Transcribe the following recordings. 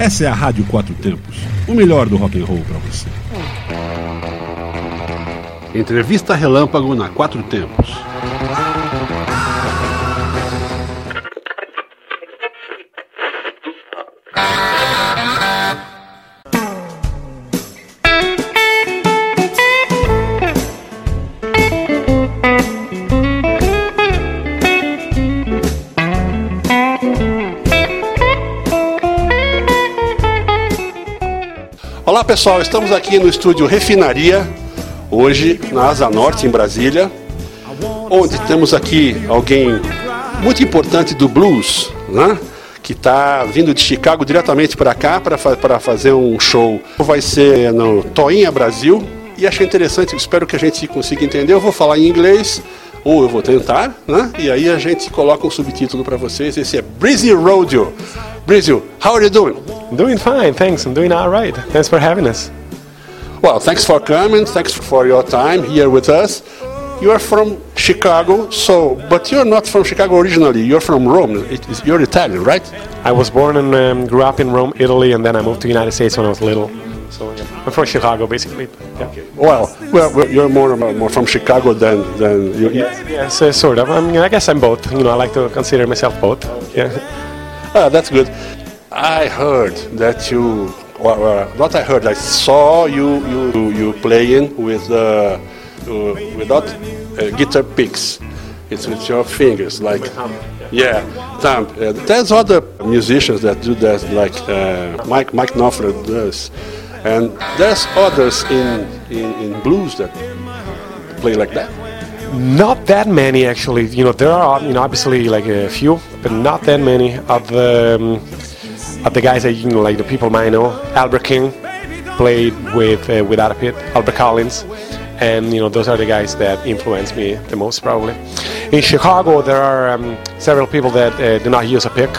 Essa é a Rádio Quatro Tempos, o melhor do rock and roll para você. Entrevista Relâmpago na Quatro Tempos. Olá pessoal, estamos aqui no estúdio Refinaria, hoje na Asa Norte, em Brasília, onde temos aqui alguém muito importante do blues, né? que está vindo de Chicago diretamente para cá para fa fazer um show. Vai ser no Toinha Brasil e achei interessante, espero que a gente consiga entender. Eu vou falar em inglês ou eu vou tentar, né? E aí a gente coloca um subtítulo para vocês. Esse é Breezy Rodeo. How are you doing? Doing fine, thanks. I'm doing all right. Thanks for having us. Well, thanks for coming. Thanks for your time here with us. You are from Chicago, so but you're not from Chicago originally. You're from Rome. It, you're Italian, right? I was born and um, grew up in Rome, Italy, and then I moved to the United States when I was little. So yeah, I'm from Chicago, basically. Yeah. Well, well, you're more more from Chicago than than you. Yes, uh, sort of. I mean, I guess I'm both. You know, I like to consider myself both. Yeah. Ah, that's good. I heard that you. Well, uh, what I heard, I saw you you you playing with uh, uh, without uh, guitar picks. It's with your fingers, like yeah, thumb. Uh, there's other musicians that do that, like uh, Mike Mike Knopfler does, and there's others in, in in blues that play like that. Not that many, actually. You know, there are you know obviously like a few, but not that many of the um, of the guys that you know, like the people might know. Albert King played with uh, without a pit. Albert Collins and you know those are the guys that influence me the most probably. In Chicago, there are um, several people that uh, do not use a pick.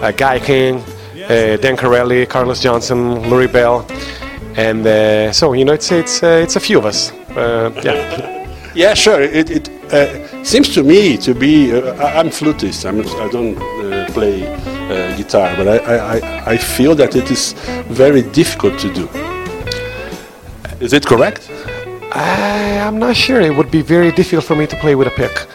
Uh, Guy King, uh, Dan Corelli, Carlos Johnson, Lurrie Bell, and uh, so you know it's it's uh, it's a few of us. Uh, yeah. Yeah, sure. It, it uh, seems to me to be. Uh, I- I'm flutist. I'm, I don't uh, play uh, guitar, but I, I, I- feel that it is very difficult to do. Is it correct? I, I'm not sure. It would be very difficult for me to play with a pick.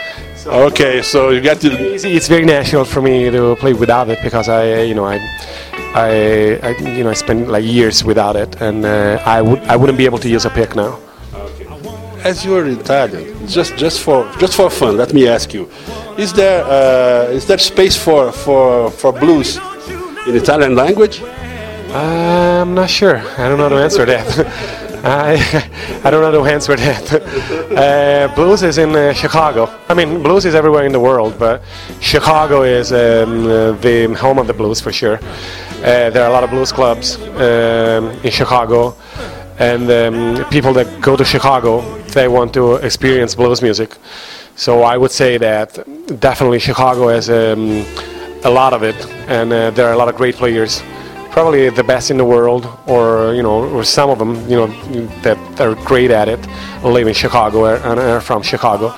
Okay, so you got to. It's, it's very natural for me to play without it because I, you know, I, I, I you know, I spent like years without it, and uh, I would, I wouldn't be able to use a pick now. As you are Italian, just just for just for fun, let me ask you: Is there uh, is there space for for for blues in Italian language? I'm not sure. I don't know how to answer that. I, I don't know how to answer that. Uh, blues is in uh, Chicago. I mean, blues is everywhere in the world, but Chicago is um, uh, the home of the blues for sure. Uh, there are a lot of blues clubs um, in Chicago, and um, people that go to Chicago they want to experience blues music. So I would say that definitely Chicago has um, a lot of it, and uh, there are a lot of great players probably the best in the world, or you know, or some of them, you know, that are great at it, live in Chicago and are from Chicago.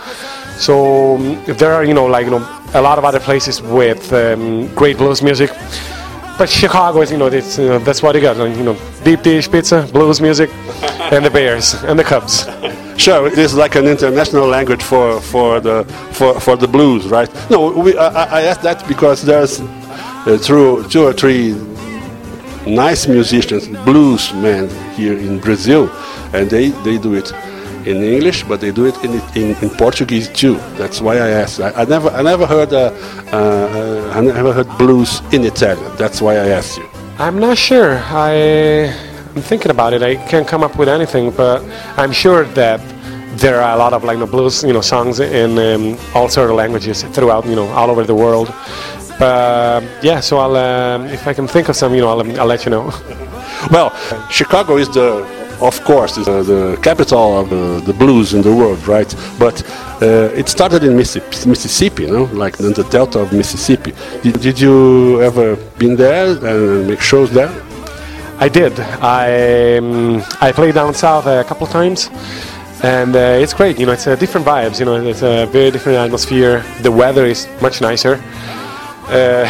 So um, there are, you know, like you know, a lot of other places with um, great blues music, but Chicago is, you know, it's, you know, that's what you got, you know, deep dish pizza, blues music, and the Bears and the Cubs. Sure, it is like an international language for, for the for, for the blues, right? No, we, I, I asked that because there's uh, through two or three nice musicians, blues men here in Brazil, and they, they do it in English, but they do it in, in, in Portuguese too. That's why I asked. I, I never I never heard uh, uh, I never heard blues in Italian. That's why I asked you. I'm not sure. I, I'm thinking about it. I can't come up with anything, but I'm sure that there are a lot of like you know, blues, you know, songs in um, all sort of languages throughout, you know, all over the world. But yeah, so I'll um, if I can think of some, you know, I'll, I'll let you know. Well, Chicago is the, of course, is the, the capital of the, the blues in the world, right? But uh, it started in Mississippi, Mississippi, you know, like in the delta of Mississippi. Did, did you ever been there and make shows there? I did. I um, I played down south a couple of times, and uh, it's great. You know, it's uh, different vibes. You know, it's a very different atmosphere. The weather is much nicer. Uh,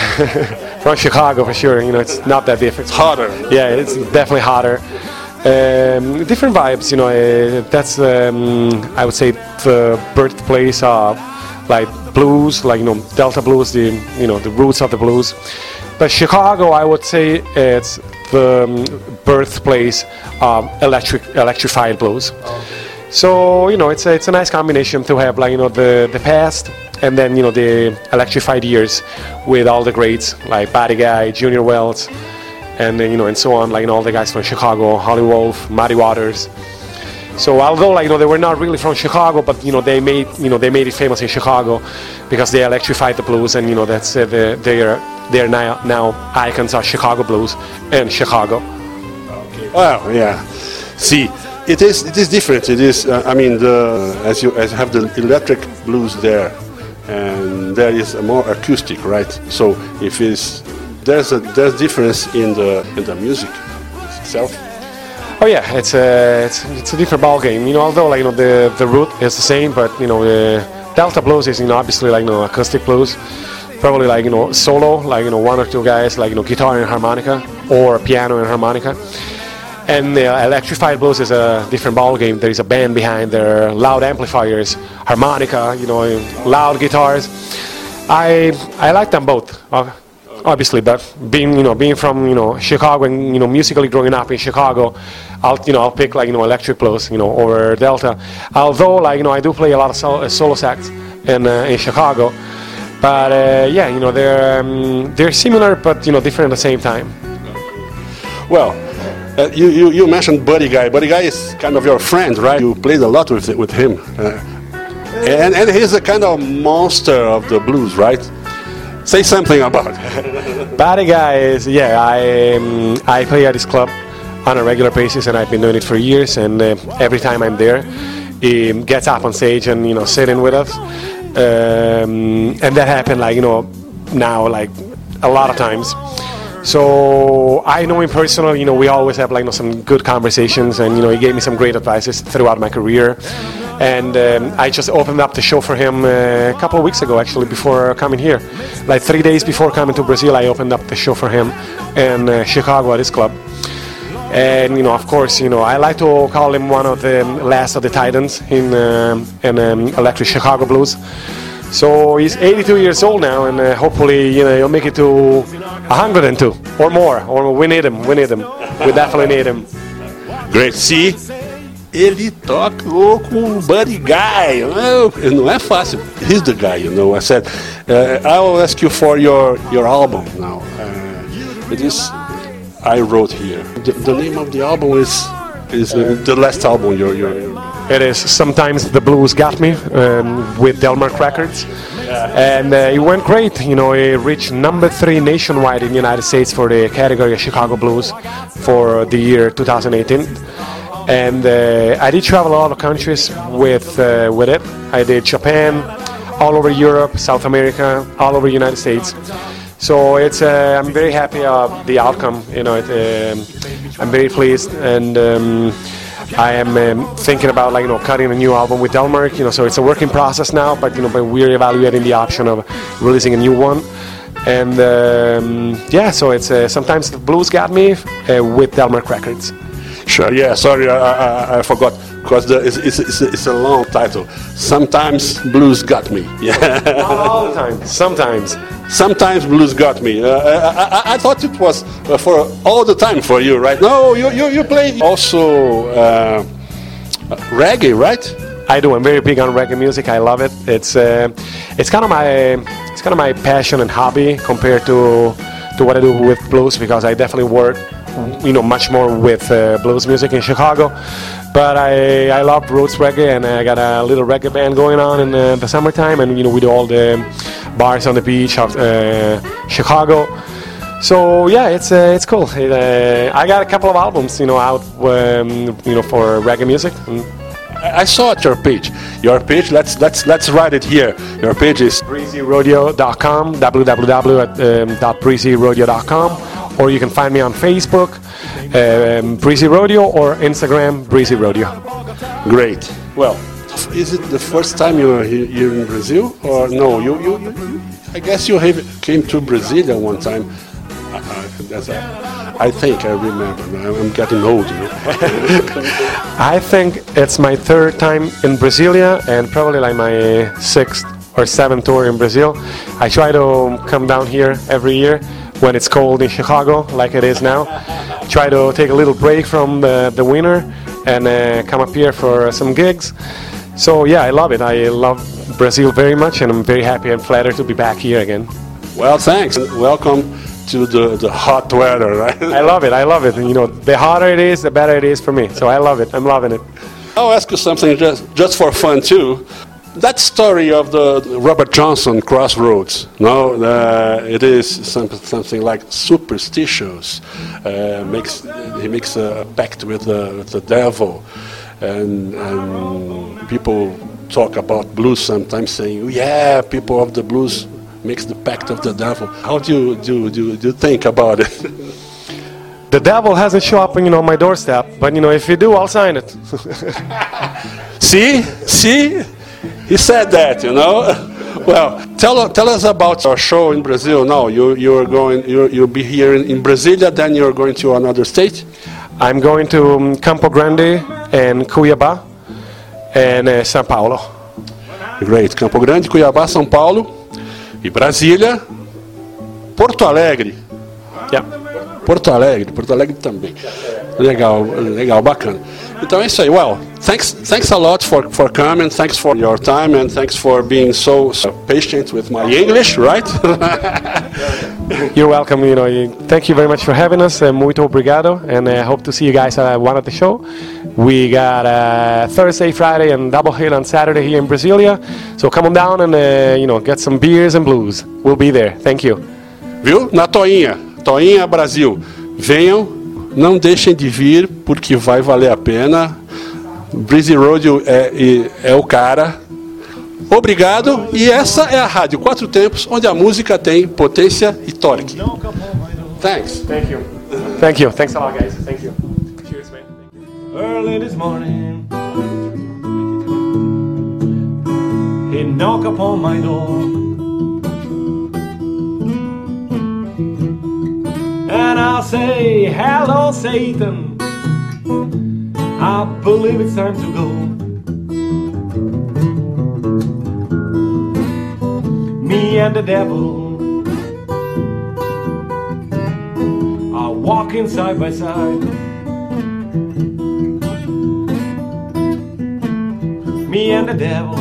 from Chicago for sure. You know, it's not that different. It's hotter. Yeah, it's definitely hotter. Um, different vibes. You know, uh, that's um, I would say the birthplace of like blues, like you know Delta blues, the you know the roots of the blues. But Chicago, I would say it's the um, birthplace of electric electrified blues. So you know, it's a, it's a nice combination to have like you know the the past and then you know the electrified years with all the greats like Buddy Guy, Junior Wells, and you know and so on, like you know, all the guys from Chicago, Howlin' Wolf, Muddy Waters. So although like you know they were not really from Chicago, but you know they made you know they made it famous in Chicago because they electrified the blues, and you know that's uh, the, they're they're now now icons of Chicago blues and Chicago. Well, yeah. See, it is it is different. It is. Uh, I mean, the, as you as you have the electric blues there, and there is a more acoustic, right? So if it's there's a there's difference in the in the music itself. Oh yeah, it's a it's, it's a different ball game. You know, although like you know the the root is the same, but you know the Delta blues is you know obviously like you know acoustic blues, probably like you know solo, like you know one or two guys like you know guitar and harmonica or piano and harmonica. And uh, electrified blues is a different ball game. There is a band behind there, loud amplifiers, harmonica, you know, loud guitars. I I like them both. Uh, obviously, but being you know being from you know Chicago and you know musically growing up in Chicago, I'll you know I'll pick like you know electric blues you know over Delta. Although like you know I do play a lot of solo, solo sax in uh, in Chicago, but uh, yeah you know they're um, they're similar but you know different at the same time. Well, uh, you, you you mentioned Buddy Guy. Buddy Guy is kind of your friend, right? You played a lot with with him, uh, and and he's a kind of monster of the blues, right? Say something about. Buddy Guy is yeah I um, I play at this club on a regular basis and I've been doing it for years and uh, every time I'm there he gets up on stage and you know sitting with us. Um, and that happened like you know now like a lot of times. So I know him personally you know we always have like you know, some good conversations and you know he gave me some great advices throughout my career and um, I just opened up the show for him uh, a couple of weeks ago actually before coming here. Like three days before coming to Brazil I opened up the show for him in uh, Chicago at his club. And you know of course you know I like to call him one of the last of the titans in um, in um, electric Chicago blues. So he's 82 years old now and uh, hopefully you know he'll make it to 102 or more or we need him we need him. We definitely need him. Great. See, ele tocou com o Buddy Guy. Não, é fácil. He's the guy, you know. I said, uh, I will ask you for your your album now. Uh, it is I wrote here. The, the name of the album is is uh, the last album. Your your. It is sometimes the blues got me um, with Delmark Records, and uh, it went great. You know, it reached number three nationwide in the United States for the category of Chicago blues for the year 2018. And uh, I did travel a lot of countries with uh, with it. I did Japan, all over Europe, South America, all over the United States. So it's uh, I'm very happy of the outcome. You know, it, um, I'm very pleased, and um, I am um, thinking about like you know cutting a new album with Delmark. You know, so it's a working process now, but you know, but we're evaluating the option of releasing a new one. And um, yeah, so it's uh, sometimes the blues got me uh, with Delmark Records. Sure. Yeah. Sorry, I, I, I forgot because it's, it's, it's, a, it's a long title. Sometimes blues got me. Yeah. All the time, sometimes. Sometimes blues got me. Uh, I, I, I thought it was uh, for all the time for you, right? No, you you, you play also uh, reggae, right? I do. I'm very big on reggae music. I love it. It's uh, it's kind of my it's kind of my passion and hobby compared to to what I do with blues because I definitely work you know much more with uh, blues music in Chicago. But I I love roots reggae and I got a little reggae band going on in uh, the summertime and you know we do all the bars on the beach of uh, Chicago. So yeah, it's uh, it's cool. It, uh, I got a couple of albums, you know, out, um, you know, for reggae music. I I saw at your page. Your page. Let's let's let's write it here. Your page is breezyrodio.com, www.breezyrodio.com, or you can find me on Facebook, um, Breezy Rodio, or Instagram, Breezy Rodio. great. Well, is it the first time you are here in Brazil, or no? You you, you I guess you have came to Brasilia one time. A, I think I remember. I'm getting old, you know. I think it's my third time in Brasilia and probably like my sixth or seventh tour in Brazil. I try to come down here every year when it's cold in Chicago, like it is now. Try to take a little break from the, the winter and uh, come up here for some gigs. So yeah, I love it. I love Brazil very much, and I'm very happy and flattered to be back here again. Well, thanks. Welcome to the, the hot weather, right? I love it. I love it. You know, the hotter it is, the better it is for me. So I love it. I'm loving it. I'll ask you something just, just for fun too. That story of the Robert Johnson crossroads, no, uh, it is something, something like superstitious. Uh, makes he makes a pact with the, with the devil, and, and people talk about blues sometimes, saying, "Yeah, people of the blues makes the pact of the devil." How do you do do, do you think about it? the devil hasn't shown up, you know, on my doorstep, but you know, if you do, I'll sign it. see, see, he said that, you know. Well, tell, tell us about your show in Brazil now. You, you're going, you you'll be here in, in Brasilia, then you're going to another state? I'm going to um, Campo Grande and Cuiabá and uh, São Paulo. Great. Campo Grande, Cuiabá, São Paulo e Brasília, Porto Alegre. Yeah. Porto Alegre, Porto Alegre também. Legal, legal, bacana. Então é isso aí. Well, thanks, thanks a lot for, for coming. Thanks for your time and thanks for being so, so patient with my English, right? You're welcome. You know, thank you very much for having us. Uh, muito obrigado, and I uh, hope to see you guys at one of the show. We got uh, Thursday, Friday, and double hill on Saturday here in Brasilia. So come on down and uh, you know get some beers and blues. We'll be there. Thank you. Viu? Na Toinha, Toinha Brasil. Venham não deixem de vir, porque vai valer a pena. Breezy Road é, é o cara. Obrigado. E essa é a Rádio Quatro Tempos, onde a música tem potência e torque. Thanks. Thank you. Thank you. Thanks a lot, guys. Thank you. Cheers, man. Early this morning, he knock upon my door. And I'll say, Hello, Satan. I believe it's time to go. Me and the devil are walking side by side. Me and the devil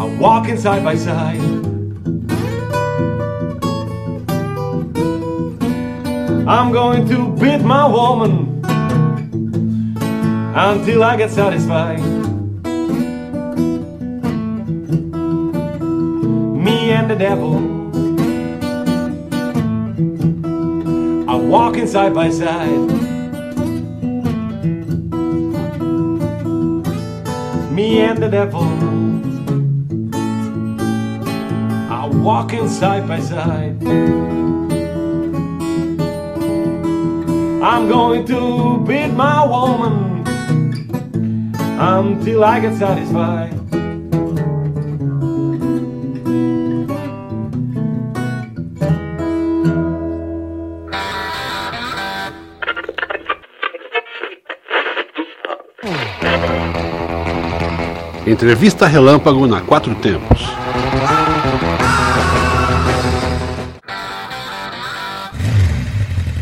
are walking side by side. I'm going to beat my woman until I get satisfied. Me and the devil are walking side by side. Me and the devil are walking side by side. I'm going to beat my woman until I get satisfied. Entrevista Relâmpago na Quatro Tempos.